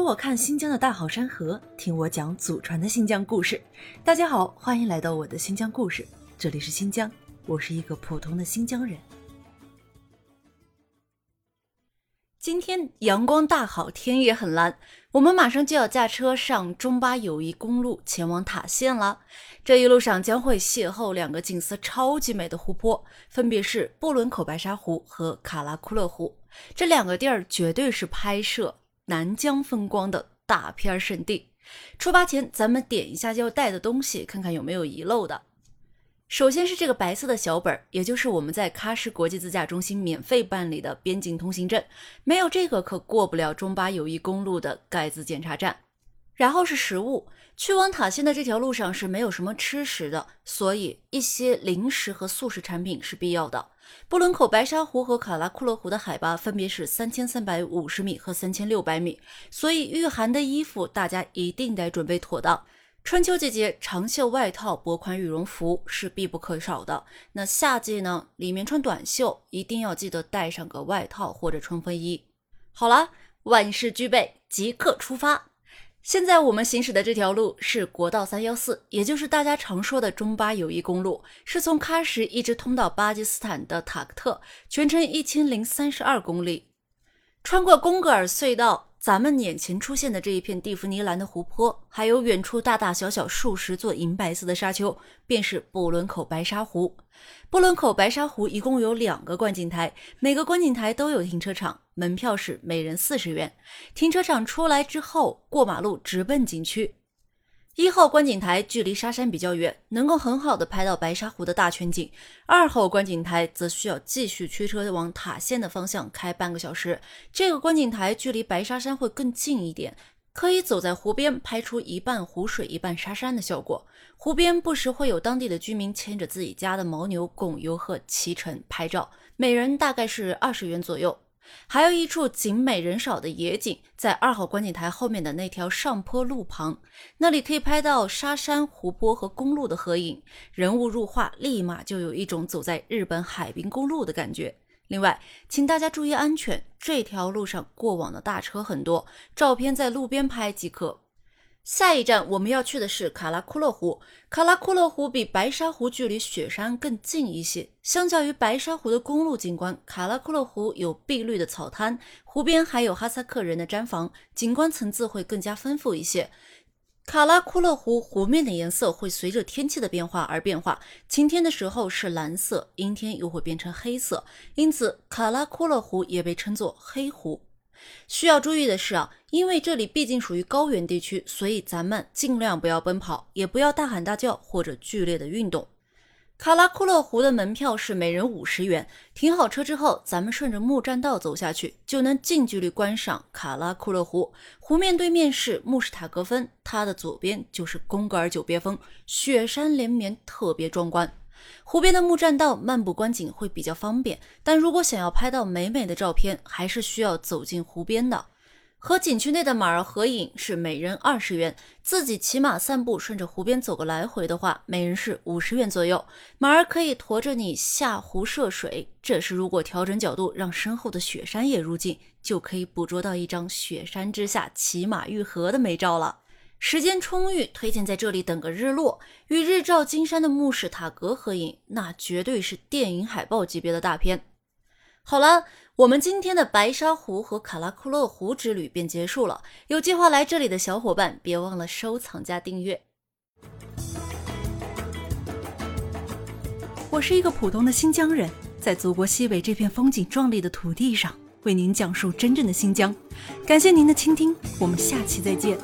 给我看新疆的大好山河，听我讲祖传的新疆故事。大家好，欢迎来到我的新疆故事，这里是新疆，我是一个普通的新疆人。今天阳光大好，天也很蓝，我们马上就要驾车上中巴友谊公路前往塔县了。这一路上将会邂逅两个景色超级美的湖泊，分别是布伦口白沙湖和卡拉库勒湖。这两个地儿绝对是拍摄。南疆风光的大片圣地，出发前咱们点一下要带的东西，看看有没有遗漏的。首先是这个白色的小本儿，也就是我们在喀什国际自驾中心免费办理的边境通行证，没有这个可过不了中巴友谊公路的盖子检查站。然后是食物，去往塔县的这条路上是没有什么吃食的，所以一些零食和速食产品是必要的。布伦口白沙湖和卡拉库勒湖的海拔分别是三千三百五十米和三千六百米，所以御寒的衣服大家一定得准备妥当。春秋季节长袖外套、薄款羽绒服是必不可少的。那夏季呢，里面穿短袖，一定要记得带上个外套或者冲锋衣。好了，万事俱备，即刻出发。现在我们行驶的这条路是国道三幺四，也就是大家常说的中巴友谊公路，是从喀什一直通到巴基斯坦的塔克特，全程一千零三十二公里，穿过贡格尔隧道。咱们眼前出现的这一片蒂芙尼蓝的湖泊，还有远处大大小小数十座银白色的沙丘，便是布伦口白沙湖。布伦口白沙湖一共有两个观景台，每个观景台都有停车场，门票是每人四十元。停车场出来之后，过马路直奔景区。一号观景台距离沙山比较远，能够很好的拍到白沙湖的大全景。二号观景台则需要继续驱车往塔县的方向开半个小时。这个观景台距离白沙山会更近一点，可以走在湖边拍出一半湖水一半沙山的效果。湖边不时会有当地的居民牵着自己家的牦牛供游客骑乘拍照，每人大概是二十元左右。还有一处景美人少的野景，在二号观景台后面的那条上坡路旁，那里可以拍到沙山、湖泊和公路的合影，人物入画，立马就有一种走在日本海滨公路的感觉。另外，请大家注意安全，这条路上过往的大车很多，照片在路边拍即可。下一站我们要去的是卡拉库勒湖。卡拉库勒湖比白沙湖距离雪山更近一些。相较于白沙湖的公路景观，卡拉库勒湖有碧绿的草滩，湖边还有哈萨克人的毡房，景观层次会更加丰富一些。卡拉库勒湖湖面的颜色会随着天气的变化而变化，晴天的时候是蓝色，阴天又会变成黑色，因此卡拉库勒湖也被称作黑湖。需要注意的是啊，因为这里毕竟属于高原地区，所以咱们尽量不要奔跑，也不要大喊大叫或者剧烈的运动。卡拉库勒湖的门票是每人五十元。停好车之后，咱们顺着木栈道走下去，就能近距离观赏卡拉库勒湖。湖面对面是穆什塔格峰，它的左边就是贡格尔久别峰，雪山连绵，特别壮观。湖边的木栈道漫步观景会比较方便，但如果想要拍到美美的照片，还是需要走进湖边的。和景区内的马儿合影是每人二十元，自己骑马散步顺着湖边走个来回的话，每人是五十元左右。马儿可以驮着你下湖涉水，这时如果调整角度让身后的雪山也入镜，就可以捕捉到一张雪山之下骑马遇河的美照了。时间充裕，推荐在这里等个日落，与日照金山的穆氏塔格合影，那绝对是电影海报级别的大片。好了，我们今天的白沙湖和卡拉库勒湖之旅便结束了。有计划来这里的小伙伴，别忘了收藏加订阅。我是一个普通的新疆人，在祖国西北这片风景壮丽的土地上，为您讲述真正的新疆。感谢您的倾听，我们下期再见。